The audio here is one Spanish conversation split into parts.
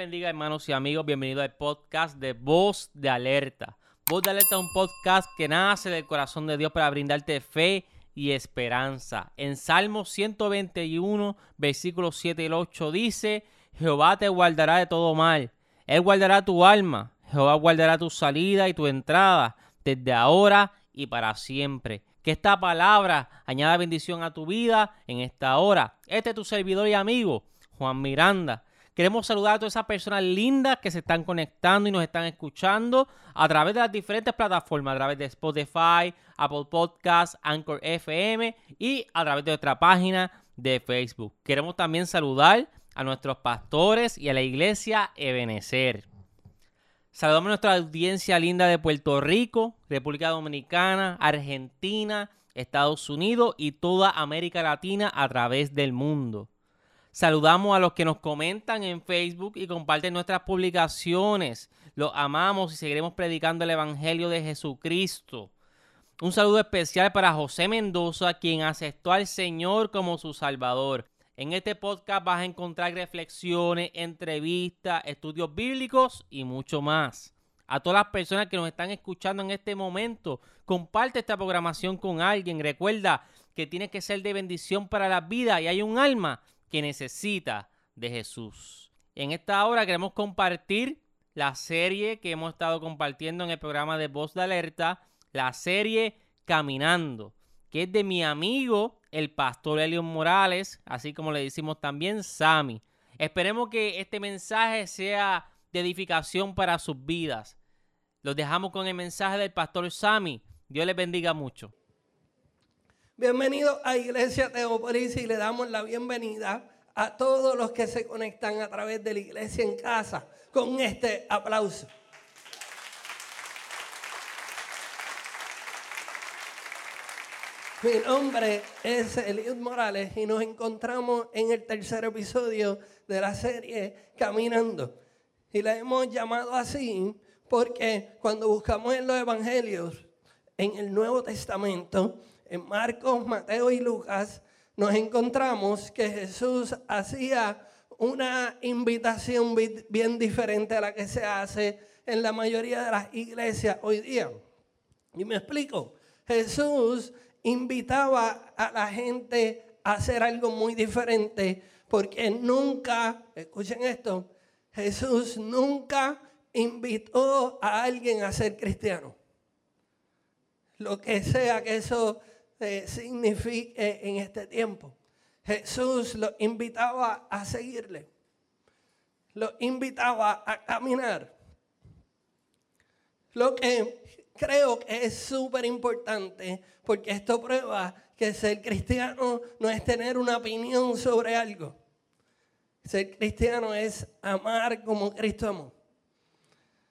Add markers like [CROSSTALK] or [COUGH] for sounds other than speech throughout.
bendiga hermanos y amigos, bienvenidos al podcast de Voz de Alerta. Voz de Alerta es un podcast que nace del corazón de Dios para brindarte fe y esperanza. En Salmo 121, versículos 7 y 8 dice, Jehová te guardará de todo mal, Él guardará tu alma, Jehová guardará tu salida y tu entrada, desde ahora y para siempre. Que esta palabra añada bendición a tu vida en esta hora. Este es tu servidor y amigo, Juan Miranda. Queremos saludar a todas esas personas lindas que se están conectando y nos están escuchando a través de las diferentes plataformas, a través de Spotify, Apple Podcasts, Anchor FM y a través de nuestra página de Facebook. Queremos también saludar a nuestros pastores y a la iglesia Ebenecer. Saludamos a nuestra audiencia linda de Puerto Rico, República Dominicana, Argentina, Estados Unidos y toda América Latina a través del mundo. Saludamos a los que nos comentan en Facebook y comparten nuestras publicaciones. Los amamos y seguiremos predicando el Evangelio de Jesucristo. Un saludo especial para José Mendoza, quien aceptó al Señor como su Salvador. En este podcast vas a encontrar reflexiones, entrevistas, estudios bíblicos y mucho más. A todas las personas que nos están escuchando en este momento, comparte esta programación con alguien. Recuerda que tiene que ser de bendición para la vida y hay un alma que necesita de Jesús. En esta hora queremos compartir la serie que hemos estado compartiendo en el programa de Voz de Alerta, la serie Caminando, que es de mi amigo, el pastor Elio Morales, así como le decimos también Sami. Esperemos que este mensaje sea de edificación para sus vidas. Los dejamos con el mensaje del pastor Sami. Dios les bendiga mucho. Bienvenido a Iglesia Teopolis y le damos la bienvenida a todos los que se conectan a través de la iglesia en casa con este aplauso. Mi nombre es Eliud Morales y nos encontramos en el tercer episodio de la serie Caminando. Y la hemos llamado así porque cuando buscamos en los evangelios, en el Nuevo Testamento, en Marcos, Mateo y Lucas, nos encontramos que Jesús hacía una invitación bien diferente a la que se hace en la mayoría de las iglesias hoy día. Y me explico. Jesús invitaba a la gente a hacer algo muy diferente porque nunca, escuchen esto, Jesús nunca invitó a alguien a ser cristiano. Lo que sea que eso eh, signifique en este tiempo. Jesús lo invitaba a seguirle. Lo invitaba a caminar. Lo que creo que es súper importante, porque esto prueba que ser cristiano no es tener una opinión sobre algo. Ser cristiano es amar como Cristo amó.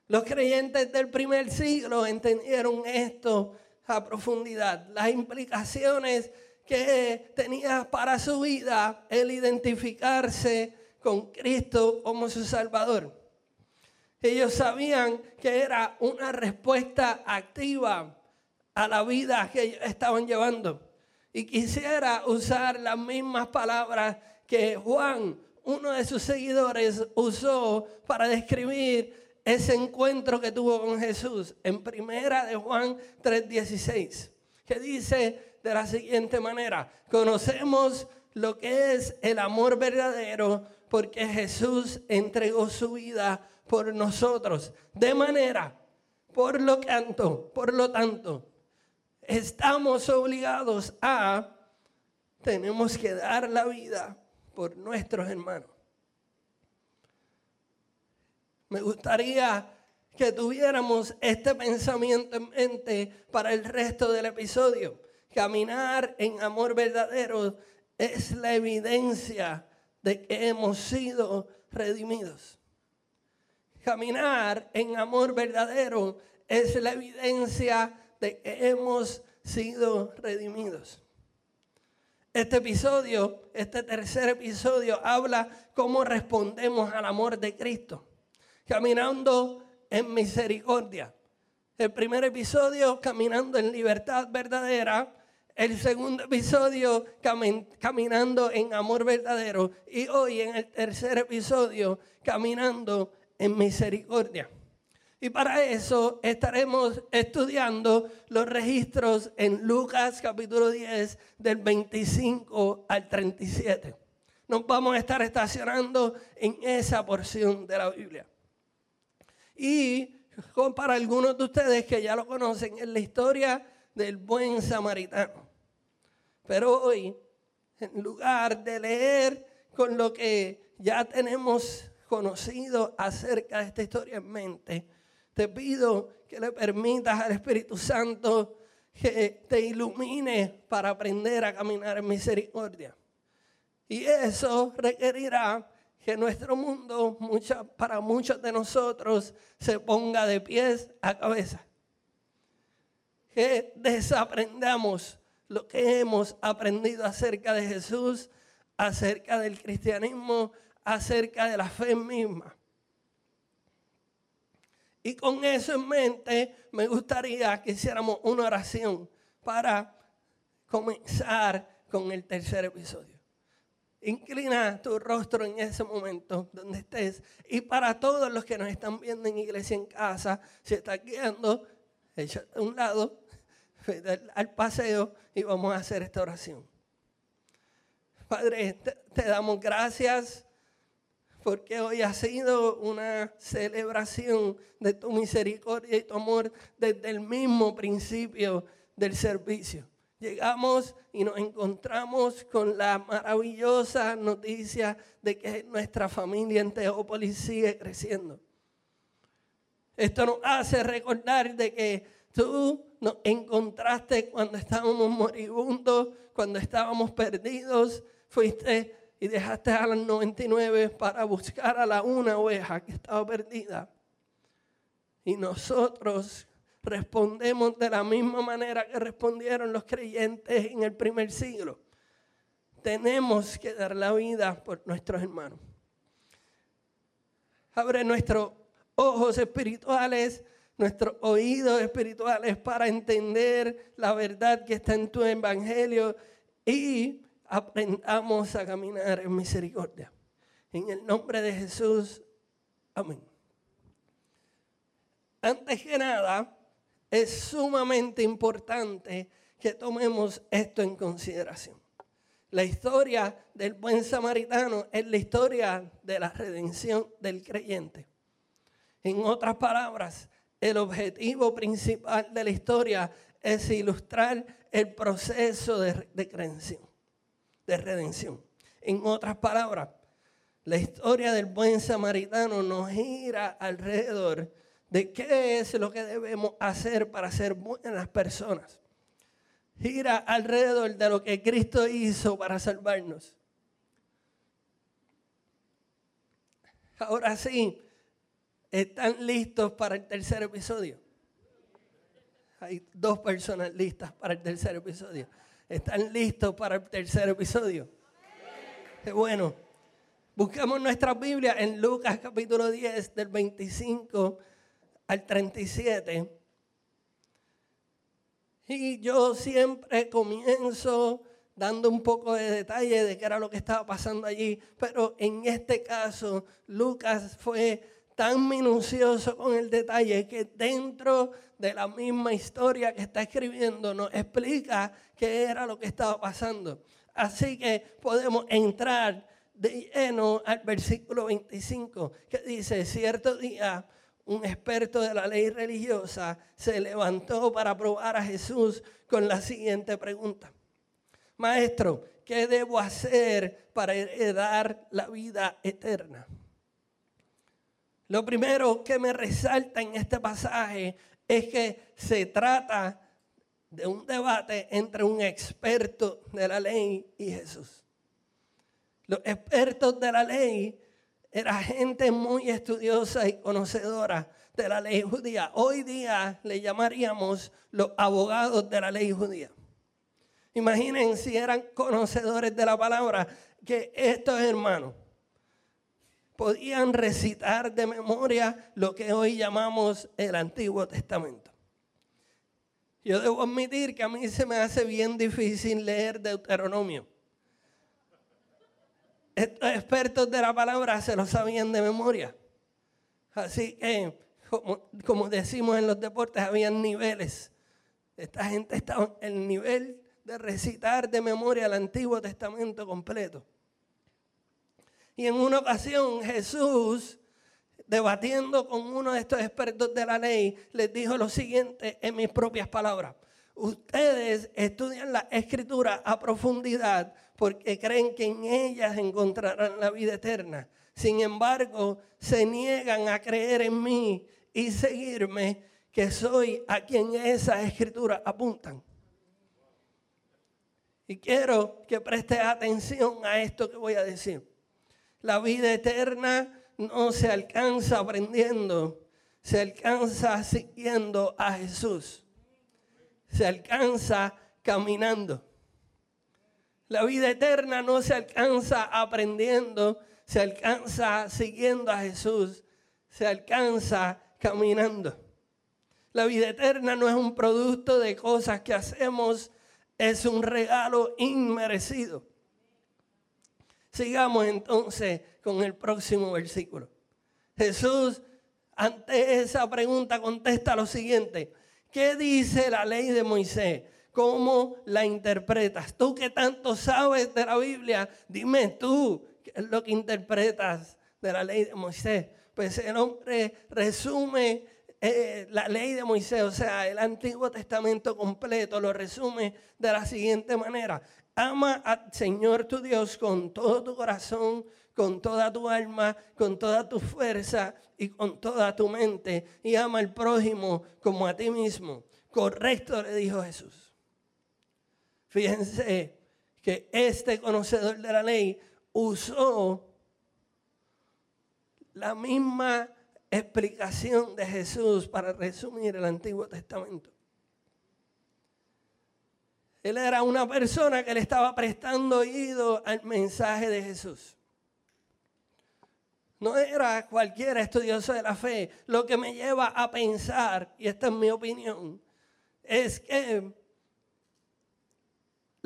Los creyentes del primer siglo entendieron esto a profundidad, las implicaciones que tenía para su vida el identificarse con Cristo como su Salvador. Ellos sabían que era una respuesta activa a la vida que ellos estaban llevando. Y quisiera usar las mismas palabras que Juan, uno de sus seguidores, usó para describir ese encuentro que tuvo con Jesús en primera de Juan 3:16, que dice de la siguiente manera, conocemos lo que es el amor verdadero porque Jesús entregó su vida por nosotros, de manera, por lo tanto, por lo tanto, estamos obligados a, tenemos que dar la vida por nuestros hermanos. Me gustaría que tuviéramos este pensamiento en mente para el resto del episodio. Caminar en amor verdadero es la evidencia de que hemos sido redimidos. Caminar en amor verdadero es la evidencia de que hemos sido redimidos. Este episodio, este tercer episodio, habla cómo respondemos al amor de Cristo caminando en misericordia. El primer episodio, caminando en libertad verdadera. el segundo episodio caminando en amor verdadero y hoy en el tercer episodio caminando en misericordia. Y para eso estaremos estudiando los registros en Lucas capítulo 10 del 25 al 37. Nos vamos a estar estacionando en esa porción de la Biblia. Y para algunos de ustedes que ya lo conocen, es la historia del buen samaritano. Pero hoy, en lugar de leer con lo que ya tenemos conocido acerca de esta historia en mente, te pido que le permitas al Espíritu Santo que te ilumine para aprender a caminar en misericordia. Y eso requerirá que nuestro mundo, para muchos de nosotros, se ponga de pies a cabeza. Que desaprendamos lo que hemos aprendido acerca de Jesús, acerca del cristianismo, acerca de la fe misma. Y con eso en mente, me gustaría que hiciéramos una oración para comenzar con el tercer episodio. Inclina tu rostro en ese momento donde estés. Y para todos los que nos están viendo en iglesia en casa, si estás guiando, échate a un lado al paseo y vamos a hacer esta oración. Padre, te, damos gracias porque hoy ha sido una celebración de tu misericordia y tu amor desde el mismo principio del servicio. Llegamos y nos encontramos con la maravillosa noticia de que nuestra familia en Teópolis sigue creciendo. Esto nos hace recordar de que tú nos encontraste cuando estábamos moribundos, cuando estábamos perdidos, fuiste y dejaste a las 99 para buscar a la una oveja que estaba perdida. Y nosotros respondemos de la misma manera que respondieron los creyentes en el primer siglo. Tenemos que dar la vida por nuestros hermanos. Abre nuestros ojos espirituales nuestros oídos espirituales para entender la verdad que está en tu evangelio y aprendamos a caminar en misericordia. En el nombre de Jesús, amén. Antes que nada, es sumamente importante que tomemos esto en consideración. La historia del buen samaritano es la historia de la redención del creyente. En otras palabras, el objetivo principal de la historia es ilustrar el proceso de, de de redención. En otras palabras, la historia del buen samaritano nos gira alrededor de qué es lo que debemos hacer para ser buenas personas. Gira alrededor de lo que Cristo hizo para salvarnos. Ahora sí, ¿Están listos para el tercer episodio? Hay dos personas listas para el tercer episodio. ¿Están listos para el tercer episodio? Bueno. Buscamos nuestra Biblia en Lucas capítulo 10 del 25 al 37. Y yo siempre comienzo dando un poco de detalle de qué era lo que estaba pasando allí, pero en este caso Lucas fue tan minucioso con el detalle que dentro de la misma historia que está escribiendo nos explica qué era lo que estaba pasando. Así que podemos entrar de lleno al versículo 25 que dice, cierto día un experto de la ley religiosa se levantó para probar a Jesús con la siguiente pregunta. Maestro, ¿qué debo hacer para heredar la vida eterna? Lo primero que me resalta en este pasaje es que se trata de un debate entre un experto de la ley y Jesús. Los expertos de la ley eran gente muy estudiosa y conocedora de la ley judía. Hoy día le llamaríamos los abogados de la ley judía. Imaginen si eran conocedores de la palabra que estos hermanos podían recitar de memoria lo que hoy llamamos el Antiguo Testamento. Yo debo admitir que a mí se me hace bien difícil leer Deuteronomio. Estos expertos de la palabra se lo sabían de memoria. Así que, como, decimos en los deportes, habían niveles. Esta gente estaba en el nivel de recitar de memoria el Antiguo Testamento completo. Y en una ocasión Jesús, debatiendo con uno de estos expertos de la ley, les dijo lo siguiente en mis propias palabras. Ustedes estudian la escritura a profundidad porque creen que en ellas encontrarán la vida eterna. Sin embargo, se niegan a creer en mí y seguirme, que soy a quien esas escrituras apuntan. Y quiero que preste atención a esto que voy a decir. La vida eterna no se alcanza aprendiendo, se alcanza siguiendo a Jesús. Se alcanza caminando. La vida eterna no se alcanza aprendiendo, se alcanza siguiendo a Jesús, se alcanza caminando. La vida eterna no es un producto de cosas que hacemos, es un regalo inmerecido. Sigamos entonces con el próximo versículo. Jesús, ante esa pregunta, contesta lo siguiente. ¿Qué dice la ley de Moisés? ¿Cómo la interpretas? Tú que tanto sabes de la Biblia, dime tú, es lo que interpretas de la ley de Moisés? Pues el hombre resume eh, la ley de Moisés, o sea, el Antiguo Testamento completo, lo resume de la siguiente manera. Ama al Señor tu Dios con todo tu corazón, con toda tu alma, con toda tu fuerza y con toda tu mente. Y ama al prójimo como a ti mismo. Correcto, le dijo Jesús. Fíjense que este conocedor de la ley usó la misma explicación de Jesús para resumir el Antiguo Testamento. Él era una persona que le estaba prestando oído al mensaje de Jesús. No era cualquier estudioso de la fe. Lo que me lleva a pensar, y esta es mi opinión, es que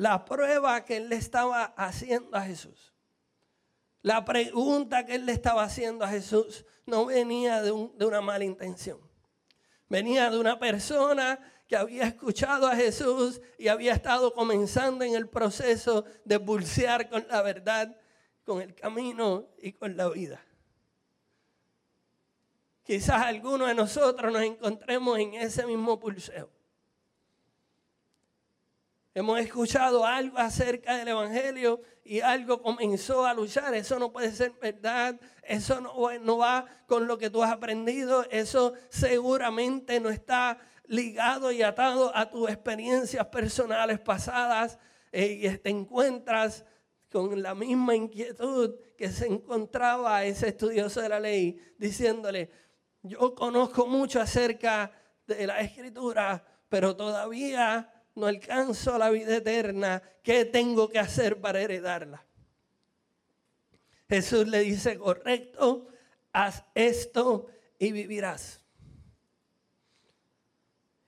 la prueba que él le estaba haciendo a Jesús la pregunta que él le estaba haciendo a Jesús no venía de, una mala intención. Venía de una persona que había escuchado a Jesús y había estado comenzando en el proceso de pulsear con la verdad, con el camino y con la vida. Quizás algunos de nosotros nos encontremos en ese mismo pulseo. Hemos escuchado algo acerca del Evangelio y algo comenzó a luchar. Eso no puede ser verdad. Eso no, va con lo que tú has aprendido. Eso seguramente no está ligado y atado a tus experiencias personales pasadas. Eh, y te encuentras con la misma inquietud que se encontraba ese estudioso de la ley, diciéndole, yo conozco mucho acerca de la escritura, pero todavía no alcanzo la vida eterna, ¿qué tengo que hacer para heredarla? Jesús le dice, correcto, haz esto y vivirás.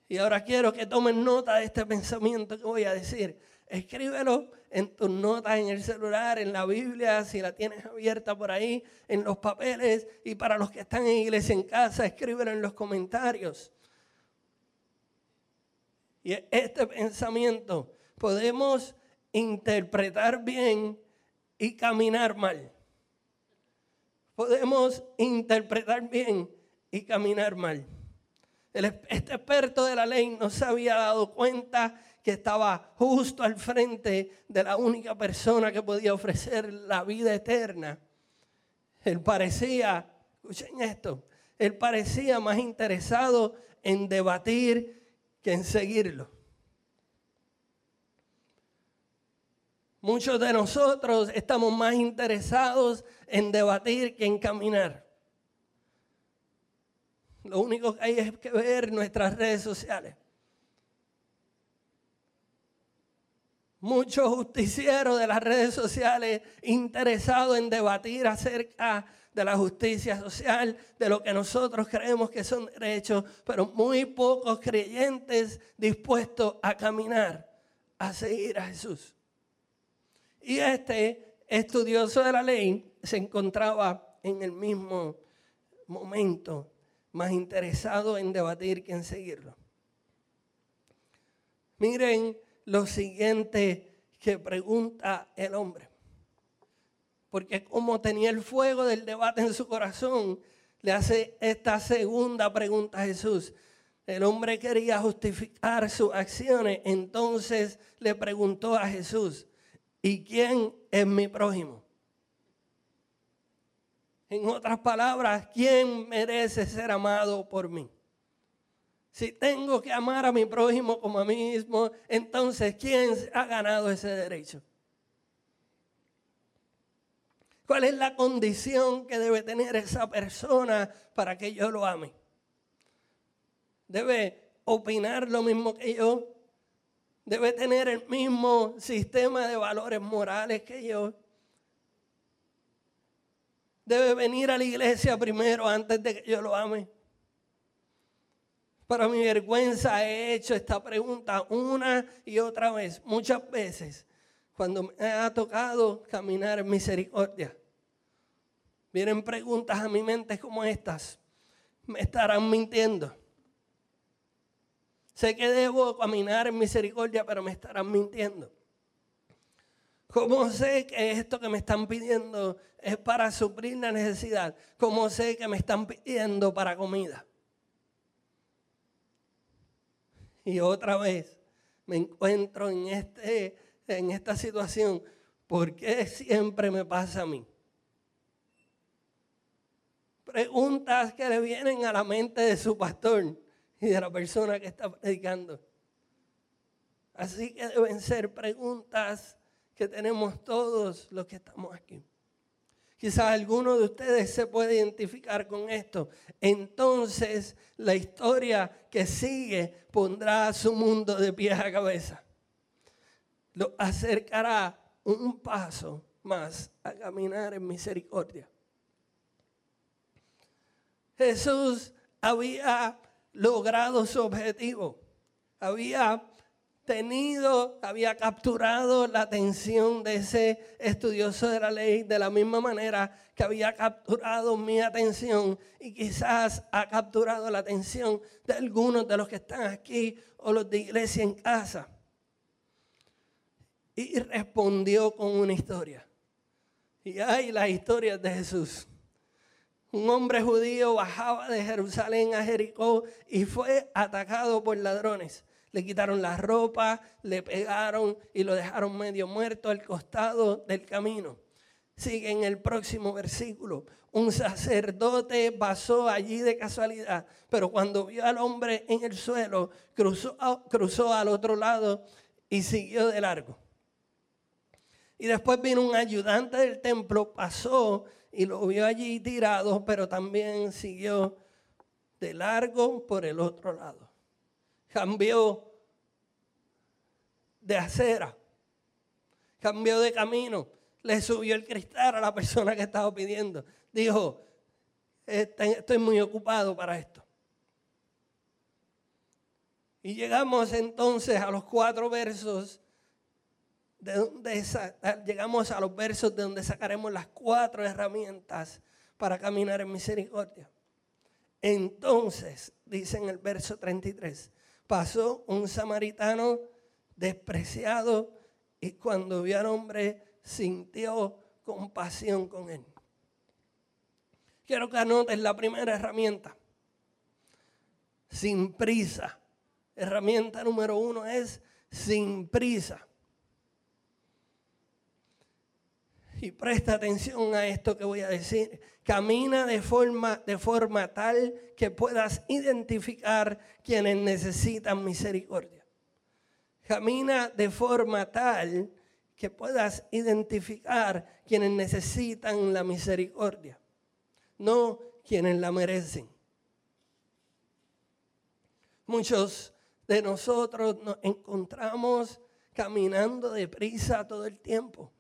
Y ahora quiero que tomen nota de este pensamiento que voy a decir. Escríbelo en tus notas en el celular, en la Biblia, si la tienes abierta por ahí, en los papeles. Y para los que están en iglesia en casa, escríbelo en los comentarios. Y este pensamiento podemos interpretar bien y caminar mal. Podemos interpretar bien y caminar mal. este experto de la ley no se había dado cuenta que estaba justo al frente de la única persona que podía ofrecer la vida eterna. Él parecía, escuchen esto, él parecía más interesado en debatir que en seguirlo. Muchos de nosotros estamos más interesados en debatir que en caminar. Lo único que hay es que ver nuestras redes sociales. muchos justicieros de las redes sociales interesados en debatir acerca de la justicia social, de lo que nosotros creemos que son derechos, pero muy pocos creyentes dispuestos a caminar, a seguir a Jesús. Y este estudioso de la ley se encontraba en el mismo momento, más interesado en debatir que en seguirlo. Miren lo siguiente que pregunta el hombre porque como tenía el fuego del debate en su corazón, le hace esta segunda pregunta a Jesús. El hombre quería justificar sus acciones, entonces le preguntó a Jesús, ¿y quién es mi prójimo? En otras palabras, ¿quién merece ser amado por mí? Si tengo que amar a mi prójimo como a mí mismo, entonces ¿quién ha ganado ese derecho? ¿Cuál es la condición que debe tener esa persona para que yo lo ame? Debe opinar lo mismo que yo. Debe tener el mismo sistema de valores morales que yo. Debe venir a la iglesia primero antes de que yo lo ame. Para mi vergüenza he hecho esta pregunta una y otra vez, muchas veces cuando me ha tocado caminar en misericordia. Vienen preguntas a mi mente como estas. ¿Me estarán mintiendo? Sé que debo caminar en misericordia, pero me estarán mintiendo. ¿Cómo sé que esto que me están pidiendo es para suplir la necesidad? ¿Cómo sé que me están pidiendo para comida? Y otra vez me encuentro en este en esta situación, ¿por qué siempre me pasa a mí? Preguntas que le vienen a la mente de su pastor y de la persona que está predicando. Así que deben ser preguntas que tenemos todos los que estamos aquí. Quizás alguno de ustedes se puede identificar con esto. Entonces la historia que sigue pondrá su mundo de pies a cabeza lo acercará un paso más a caminar en misericordia. Jesús había logrado su objetivo, había tenido, había capturado la atención de ese estudioso de la ley de la misma manera que había capturado mi atención y quizás ha capturado la atención de algunos de los que están aquí o los de iglesia en casa y respondió con una historia. Y hay las historias de Jesús. Un hombre judío bajaba de Jerusalén a Jericó y fue atacado por ladrones. Le quitaron la ropa, le pegaron y lo dejaron medio muerto al costado del camino. Sigue en el próximo versículo. Un sacerdote pasó allí de casualidad, pero cuando vio al hombre en el suelo, cruzó, cruzó al otro lado y siguió de largo. Y después vino un ayudante del templo, pasó y lo vio allí tirado, pero también siguió de largo por el otro lado. Cambió de acera, cambió de camino, le subió el cristal a la persona que estaba pidiendo. Dijo, estoy muy ocupado para esto. Y llegamos entonces a los cuatro versos de llegamos a los versos de donde sacaremos las cuatro herramientas para caminar en misericordia. Entonces, dice en el verso 33, pasó un samaritano despreciado y cuando vio al hombre sintió compasión con él. Quiero que anotes la primera herramienta. Sin prisa. Herramienta número uno es sin prisa. Y presta atención a esto que voy a decir. Camina de forma, de forma tal que puedas identificar quienes necesitan misericordia. Camina de forma tal que puedas identificar quienes necesitan la misericordia, no quienes la merecen. Muchos de nosotros nos encontramos caminando deprisa todo el tiempo.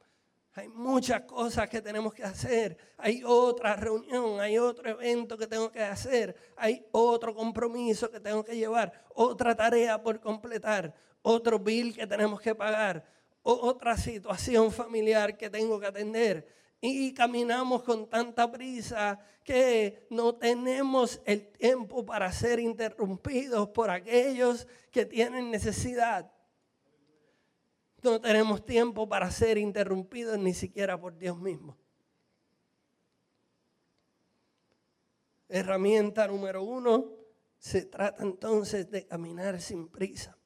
Hay muchas cosas que tenemos que hacer. Hay otra reunión, hay otro evento que tengo que hacer. Hay otro compromiso que tengo que llevar. Otra tarea por completar. Otro bill que tenemos que pagar. Otra situación familiar que tengo que atender. Y caminamos con tanta prisa que no tenemos el tiempo para ser interrumpidos por aquellos que tienen necesidad no tenemos tiempo para ser interrumpidos ni siquiera por Dios mismo. Herramienta número uno, se trata entonces de caminar sin prisa.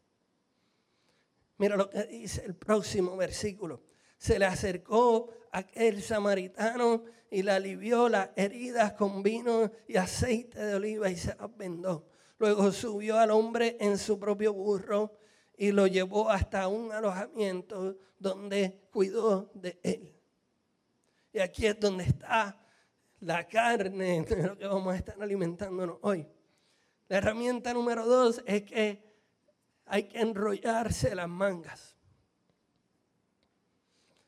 Mira lo que dice el próximo versículo. Se le acercó aquel samaritano y le alivió las heridas con vino y aceite de oliva y se las vendó. Luego subió al hombre en su propio burro y lo llevó hasta un alojamiento donde cuidó de él. Y aquí es donde está la carne [LAUGHS] de lo que vamos a estar alimentándonos hoy. La herramienta número dos es que hay que enrollarse las mangas.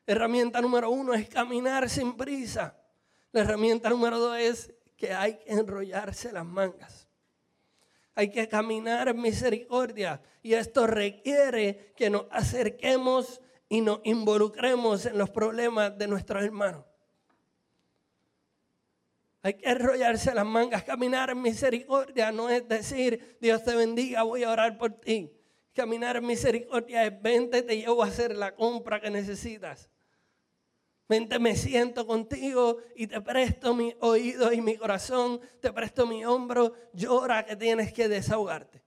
herramienta número uno es caminar sin prisa. La herramienta número dos es que hay que enrollarse las mangas. Hay que caminar en misericordia. Y esto requiere que nos acerquemos y nos involucremos en los problemas de nuestros hermanos. Hay que enrollarse las mangas, caminar en misericordia no es decir, Dios te bendiga, voy a orar por ti. Caminar en misericordia es vente, te llevo a hacer la compra que necesitas. Me siento contigo y te presto mi oído y mi corazón, te presto mi hombro, llora que tienes que desahogarte.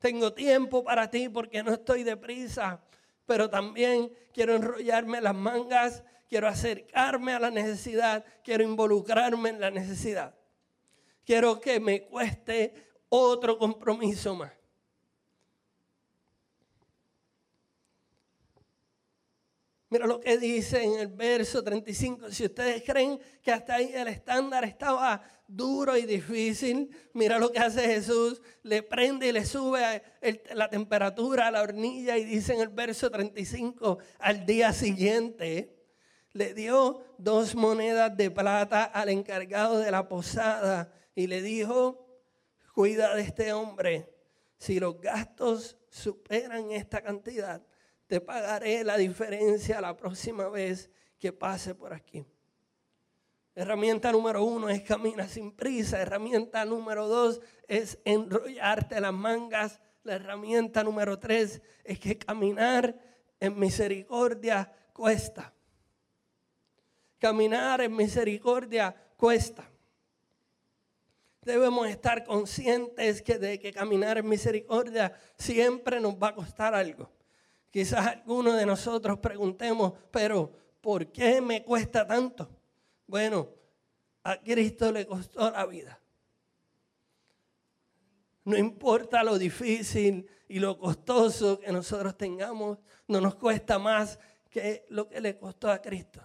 Tengo tiempo para ti porque no estoy deprisa, pero también quiero enrollarme las mangas, quiero acercarme a la necesidad, quiero involucrarme en la necesidad. Quiero que me cueste otro compromiso más. Mira lo que dice en el verso 35. Si ustedes creen que hasta ahí el estándar estaba duro y difícil, mira lo que hace Jesús. Le prende y le sube la temperatura a la hornilla y dice en el verso 35, al día siguiente, le dio dos monedas de plata al encargado de la posada y le dijo, cuida de este hombre. Si los gastos superan esta cantidad, te pagaré la diferencia la próxima vez que pase por aquí. Herramienta número uno es camina sin prisa. Herramienta número dos es enrollarte las mangas. La herramienta número tres es que caminar en misericordia cuesta. Caminar en misericordia cuesta. Debemos estar conscientes que de que caminar en misericordia siempre nos va a costar algo. Quizás algunos de nosotros preguntemos, pero ¿por qué me cuesta tanto? Bueno, a Cristo le costó la vida. No importa lo difícil y lo costoso que nosotros tengamos, no nos cuesta más que lo que le costó a Cristo.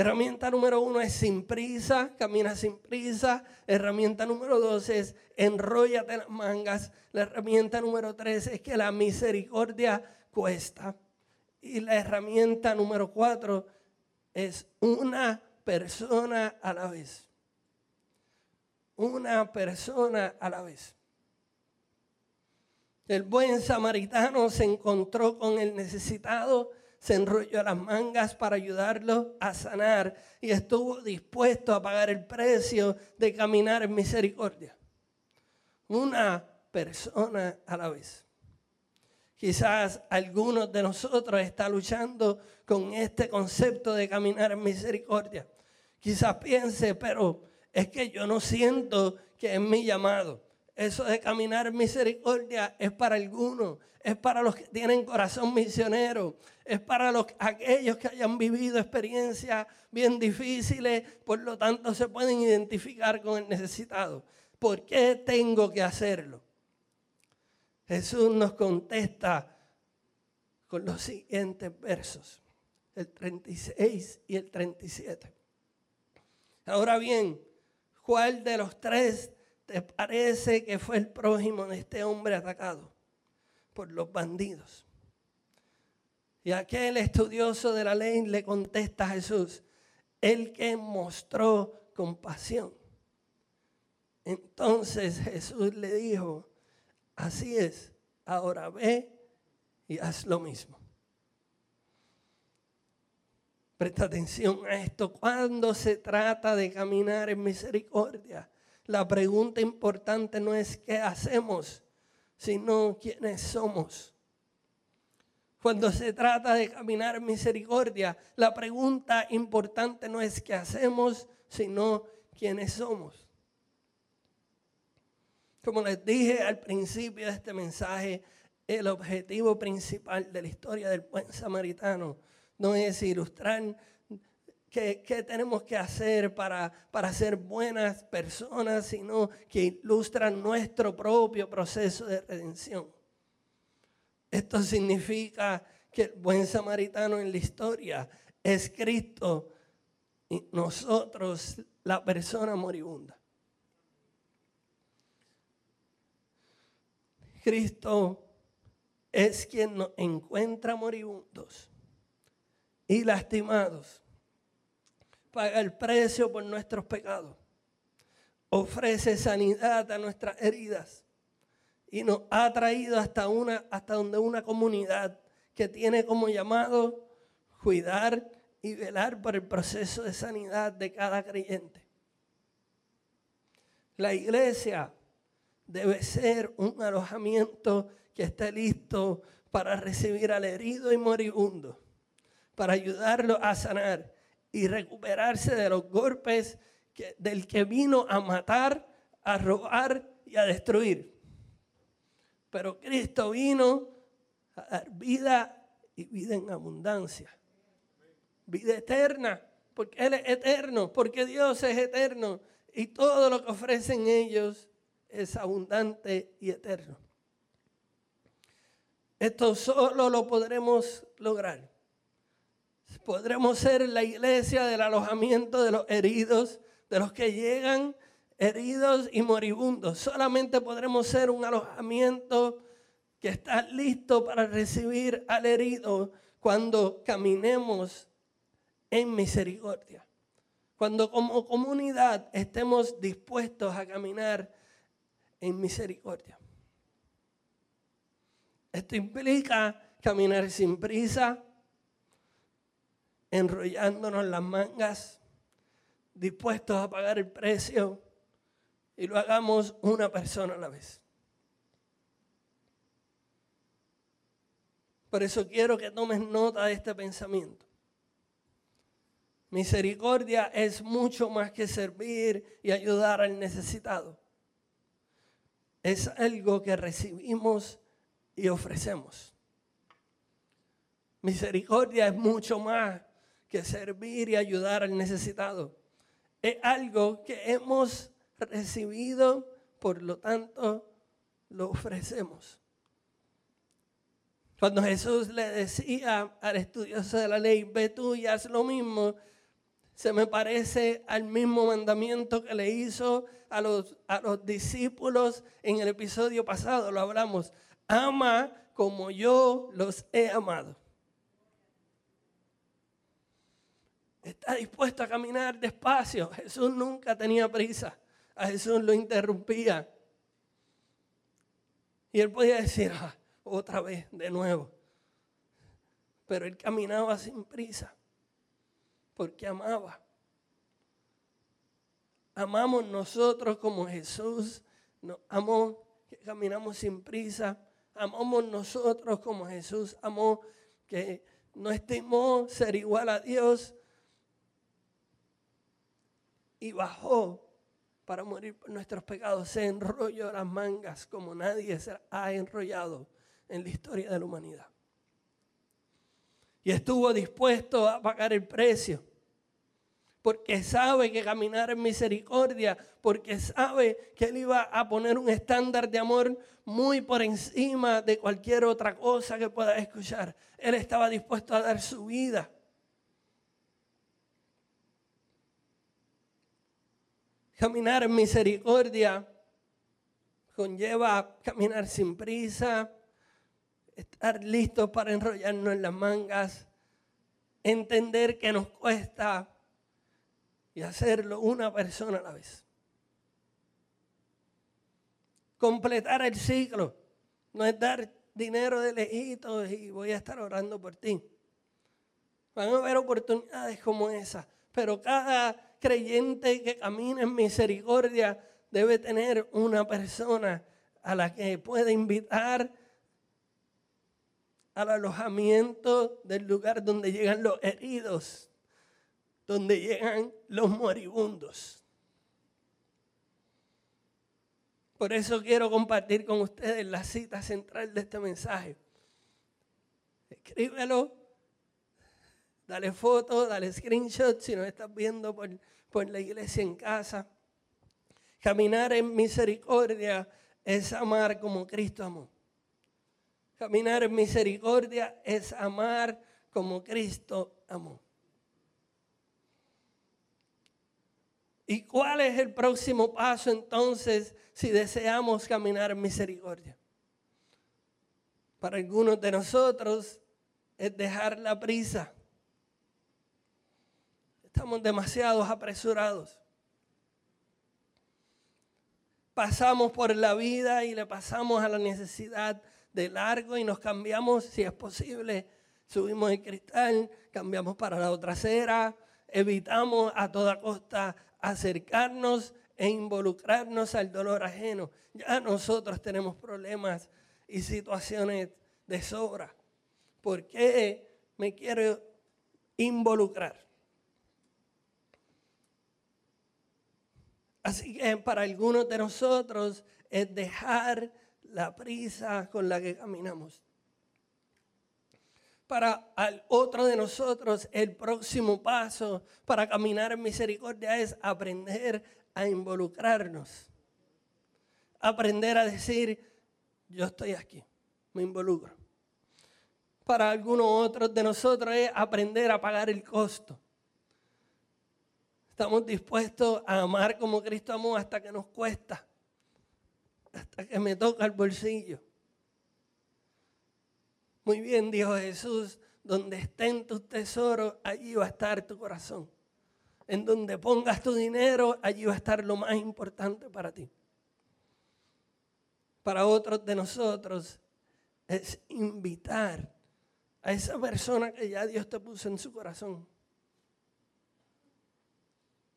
Herramienta número uno es sin prisa, camina sin prisa. Herramienta número dos es enróllate las mangas. La herramienta número tres es que la misericordia cuesta. Y la herramienta número cuatro es una persona a la vez. Una persona a la vez. El buen samaritano se encontró con el necesitado se enrolló las mangas para ayudarlo a sanar y estuvo dispuesto a pagar el precio de caminar en misericordia. Una persona a la vez. Quizás algunos de nosotros están luchando con este concepto de caminar en misericordia. Quizás piense, pero es que yo no siento que es mi llamado. Eso de caminar misericordia es para algunos, es para los que tienen corazón misionero, es para los, aquellos que hayan vivido experiencias bien difíciles, por lo tanto se pueden identificar con el necesitado. ¿Por qué tengo que hacerlo? Jesús nos contesta con los siguientes versos, el 36 y el 37. Ahora bien, ¿cuál de los tres te parece que fue el prójimo de este hombre atacado? por los bandidos. Y aquel estudioso de la ley le contesta a Jesús, el que mostró compasión. Entonces Jesús le dijo, así es, ahora ve y haz lo mismo. Presta atención a esto. Cuando se trata de caminar en misericordia, la pregunta importante no es qué hacemos, sino quiénes somos. Cuando se trata de caminar misericordia, la pregunta importante no es qué hacemos, sino quiénes somos. Como les dije al principio de este mensaje, el objetivo principal de la historia del buen samaritano no es ilustrar qué, tenemos que hacer para, para ser buenas personas, sino que ilustra nuestro propio proceso de redención. Esto significa que el buen samaritano en la historia es Cristo y nosotros la persona moribunda. Cristo es quien nos encuentra moribundos y lastimados. Paga el precio por nuestros pecados. Ofrece sanidad a nuestras heridas. Y nos ha traído hasta, una, hasta donde una comunidad que tiene como llamado cuidar y velar por el proceso de sanidad de cada creyente. La iglesia debe ser un alojamiento que esté listo para recibir al herido y moribundo, para ayudarlo a sanar y recuperarse de los golpes del que vino a matar, a robar y a destruir. Pero Cristo vino a dar vida y vida en abundancia. Vida eterna, porque Él es eterno, porque Dios es eterno y todo lo que ofrecen ellos es abundante y eterno. Esto solo lo podremos lograr. Podremos ser la iglesia del alojamiento de los heridos, de los que llegan heridos y moribundos. Solamente podremos ser un alojamiento que está listo para recibir al herido cuando caminemos en misericordia. Cuando como comunidad estemos dispuestos a caminar en misericordia. Esto implica caminar sin prisa, enrollándonos las mangas, dispuestos a pagar el precio y lo hagamos una persona a la vez. Por eso quiero que tomes nota de este pensamiento. Misericordia es mucho más que servir y ayudar al necesitado es algo que recibimos y ofrecemos. Misericordia es mucho más que servir y ayudar al necesitado. Es algo que hemos recibido, por lo tanto lo ofrecemos. Cuando Jesús le decía al estudioso de la ley, ve tú y haz lo mismo, se me parece al mismo mandamiento que le hizo a los, a los discípulos en el episodio pasado, lo hablamos. Ama como yo los he amado. Está dispuesto a caminar despacio. Jesús nunca tenía prisa. A Jesús lo interrumpía. Y él podía decir, ah, otra vez, de nuevo. Pero él caminaba sin prisa porque amaba. Amamos nosotros como Jesús nos amó, que caminamos sin prisa. Amamos nosotros como Jesús amó, que no estimó ser igual a Dios y bajó para morir por nuestros pecados. Se enrolló las mangas como nadie se ha enrollado en la historia de la humanidad. Y estuvo dispuesto a pagar el precio porque sabe que caminar en misericordia, porque sabe que Él iba a poner un estándar de amor muy por encima de cualquier otra cosa que pueda escuchar. Él estaba dispuesto a dar su vida. Caminar en misericordia conlleva caminar sin prisa, estar listos para enrollarnos en las mangas, entender que nos cuesta y hacerlo una persona a la vez. Completar el ciclo no es dar dinero de lejitos y voy a estar orando por ti. Van a haber oportunidades como esa, pero cada creyente que camina en misericordia debe tener una persona a la que puede invitar al alojamiento del lugar donde llegan los heridos, donde llegan los moribundos. Por eso quiero compartir con ustedes la cita central de este mensaje. Escríbelo, dale foto, dale screenshot si no estás viendo por, por la iglesia en casa. Caminar en misericordia es amar como Cristo amó. Caminar en misericordia es amar como Cristo amó. ¿Y cuál es el próximo paso entonces si deseamos caminar en misericordia? Para algunos de nosotros es dejar la prisa. Estamos demasiado apresurados. Pasamos por la vida y le pasamos a la necesidad de largo y nos cambiamos, si es posible, subimos el cristal, cambiamos para la otra acera, evitamos a toda costa acercarnos e involucrarnos al dolor ajeno. Ya nosotros tenemos problemas y situaciones de sobra. ¿Por qué me quiero involucrar? Así que para algunos de nosotros es dejar la prisa con la que caminamos. Para al otro de nosotros, el próximo paso para caminar en misericordia es aprender a involucrarnos. Aprender a decir, yo estoy aquí, me involucro. Para algunos otros de nosotros es aprender a pagar el costo. Estamos dispuestos a amar como Cristo amó hasta que nos cuesta, hasta que me toca el bolsillo. Muy bien, dijo Jesús, donde estén tus tesoros, allí va a estar tu corazón. En donde pongas tu dinero, allí va a estar lo más importante para ti. Para otros de nosotros es invitar a esa persona que ya Dios te puso en su corazón.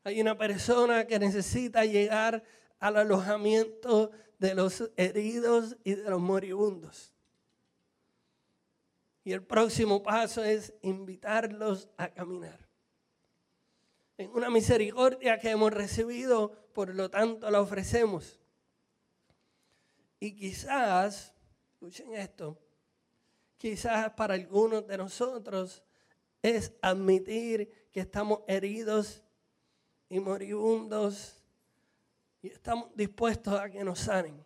Hay una persona que necesita llegar al alojamiento de los heridos y de los moribundos. Y el próximo paso es invitarlos a caminar. En una misericordia que hemos recibido, por lo tanto la ofrecemos. Y quizás, escuchen esto, quizás para algunos de nosotros es admitir que estamos heridos y moribundos y estamos dispuestos a que nos sanen.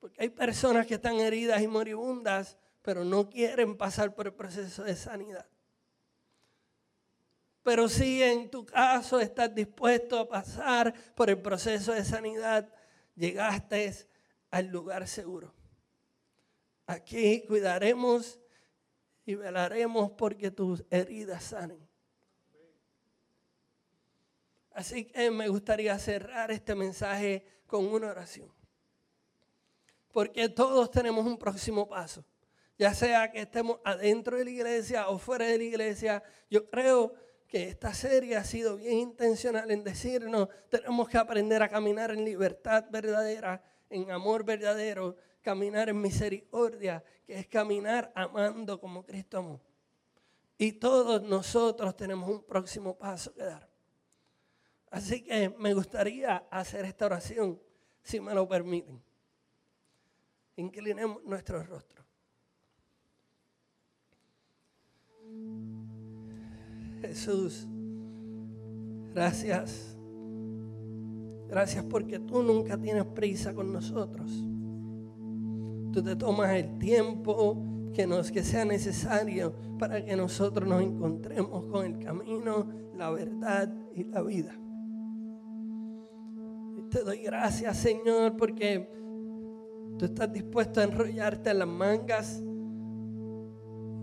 Porque hay personas que están heridas y moribundas pero no quieren pasar por el proceso de sanidad. Pero si en tu caso estás dispuesto a pasar por el proceso de sanidad, llegaste al lugar seguro. Aquí cuidaremos y velaremos porque tus heridas sanen. Así que me gustaría cerrar este mensaje con una oración. Porque todos tenemos un próximo paso ya sea que estemos adentro de la iglesia o fuera de la iglesia, yo creo que esta serie ha sido bien intencional en decirnos, tenemos que aprender a caminar en libertad verdadera, en amor verdadero, caminar en misericordia, que es caminar amando como Cristo amó. Y todos nosotros tenemos un próximo paso que dar. Así que me gustaría hacer esta oración, si me lo permiten. Inclinemos nuestro rostro. Jesús, gracias. Gracias porque tú nunca tienes prisa con nosotros. Tú te tomas el tiempo que, nos, que sea necesario para que nosotros nos encontremos con el camino, la verdad y la vida. Te doy gracias, Señor, porque Tú estás dispuesto a enrollarte en las mangas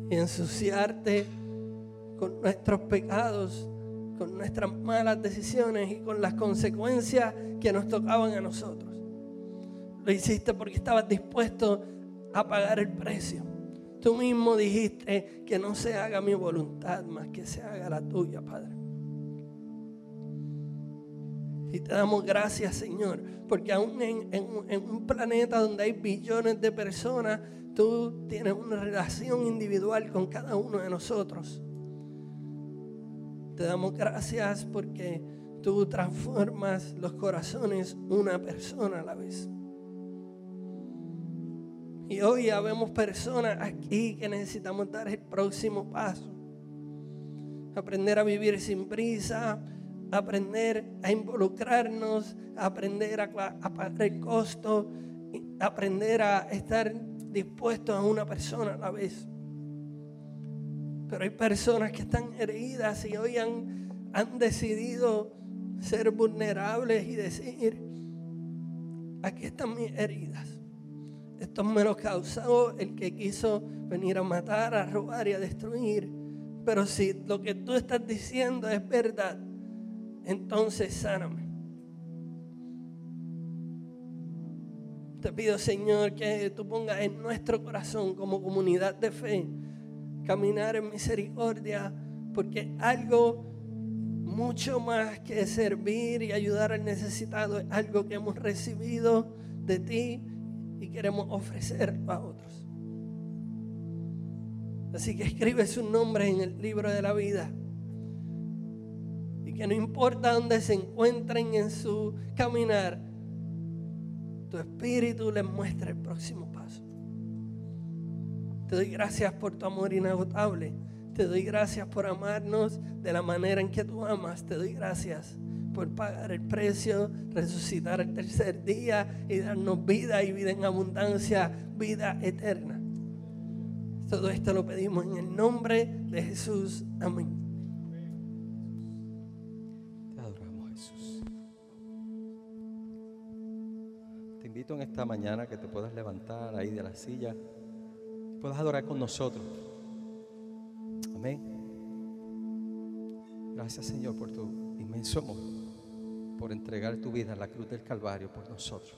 y ensuciarte con nuestros pecados, con nuestras malas decisiones y con las consecuencias que nos tocaban a nosotros. Lo hiciste porque estabas dispuesto a pagar el precio. Tú mismo dijiste que no se haga mi voluntad, más que se haga la tuya, Padre. Y te damos gracias, Señor, porque aún en, un planeta donde hay billones de personas, tú tienes una relación individual con cada uno de nosotros. Te damos gracias porque tú transformas los corazones una persona a la vez. Y hoy ya vemos personas aquí que necesitamos dar el próximo paso. Aprender a vivir sin prisa, aprender a involucrarnos, aprender a, pagar el costo, aprender a estar dispuestos a una persona a la vez. Pero hay personas que están heridas y hoy han, han decidido ser vulnerables y decir, aquí están mis heridas. Esto me lo causó el que quiso venir a matar, a robar y a destruir. Pero si lo que tú estás diciendo es verdad, entonces sáname. Te pido, Señor, que tú pongas en nuestro corazón como comunidad de fe caminar en misericordia, porque algo mucho más que servir y ayudar al necesitado es algo que hemos recibido de ti y queremos ofrecer a otros. Así que escribe su nombre en el libro de la vida que no importa dónde se encuentren en su caminar, tu espíritu les muestra el próximo paso. Te doy gracias por tu amor inagotable. Te doy gracias por amarnos de la manera en que tú amas. Te doy gracias por pagar el precio, resucitar el tercer día y darnos vida y vida en abundancia, vida eterna. Todo esto lo pedimos en el nombre de Jesús. Amén. Invito en esta mañana que te puedas levantar ahí de la silla, puedas adorar con nosotros. Amén. Gracias Señor por tu inmenso amor, por entregar tu vida en la cruz del Calvario por nosotros.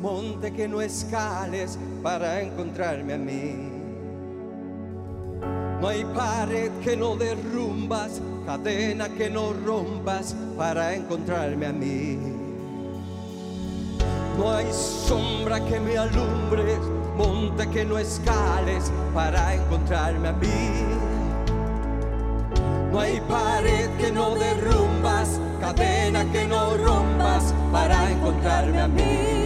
monte que no escales para encontrarme a mí. No hay pared que no derrumbas, cadena que no rompas para encontrarme a mí. No hay sombra que me alumbres, monte que no escales para encontrarme a mí. No hay pared que no derrumbas, cadena que no rompas para encontrarme a mí.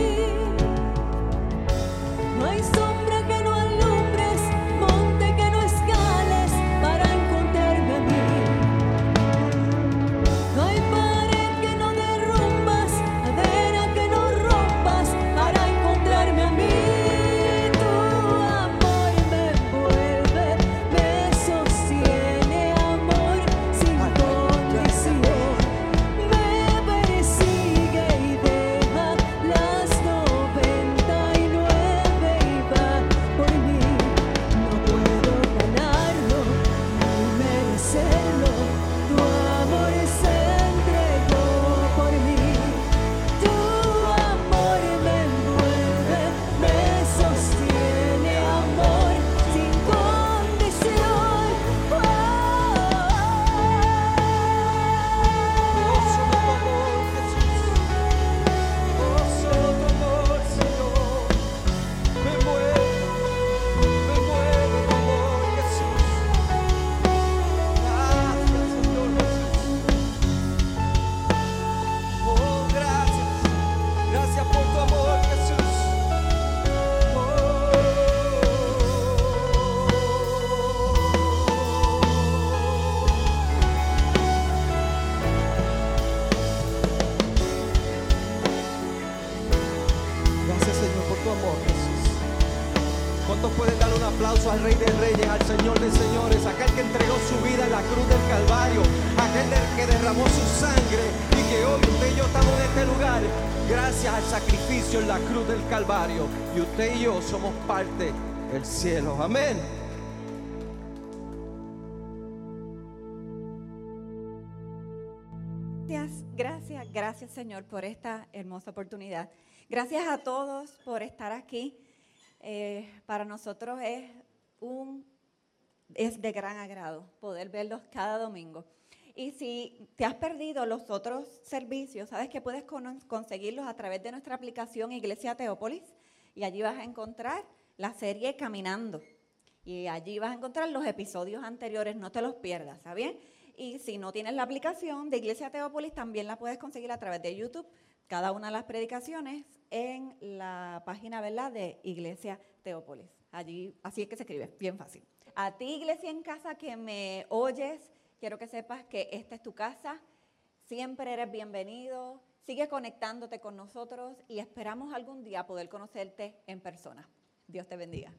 Amén. Gracias, gracias, gracias Señor por esta hermosa oportunidad. Gracias a todos por estar aquí. Eh, para nosotros es un es de gran agrado poder verlos cada domingo. Y si te has perdido los otros servicios, sabes que puedes conseguirlos a través de nuestra aplicación Iglesia Teópolis y allí vas a encontrar la serie Caminando. Y allí vas a encontrar los episodios anteriores, no te los pierdas, ¿está bien? Y si no tienes la aplicación de Iglesia Teópolis, también la puedes conseguir a través de YouTube, cada una de las predicaciones en la página, ¿verdad?, de Iglesia Teópolis. Allí, así es que se escribe, bien fácil. A ti, Iglesia en casa, que me oyes, quiero que sepas que esta es tu casa, siempre eres bienvenido, sigue conectándote con nosotros y esperamos algún día poder conocerte en persona. Dios te bendiga.